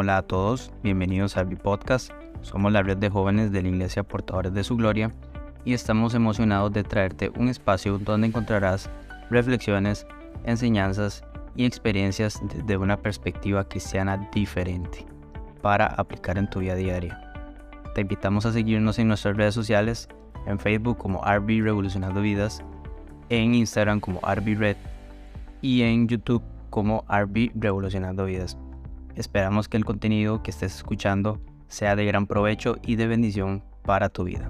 Hola a todos, bienvenidos a mi podcast. Somos la red de jóvenes de la Iglesia Portadores de su Gloria y estamos emocionados de traerte un espacio donde encontrarás reflexiones, enseñanzas y experiencias desde una perspectiva cristiana diferente para aplicar en tu vida diaria. Te invitamos a seguirnos en nuestras redes sociales, en Facebook como RB Revolucionando Vidas, en Instagram como RB Red y en YouTube como RB Revolucionando Vidas. Esperamos que el contenido que estés escuchando sea de gran provecho y de bendición para tu vida.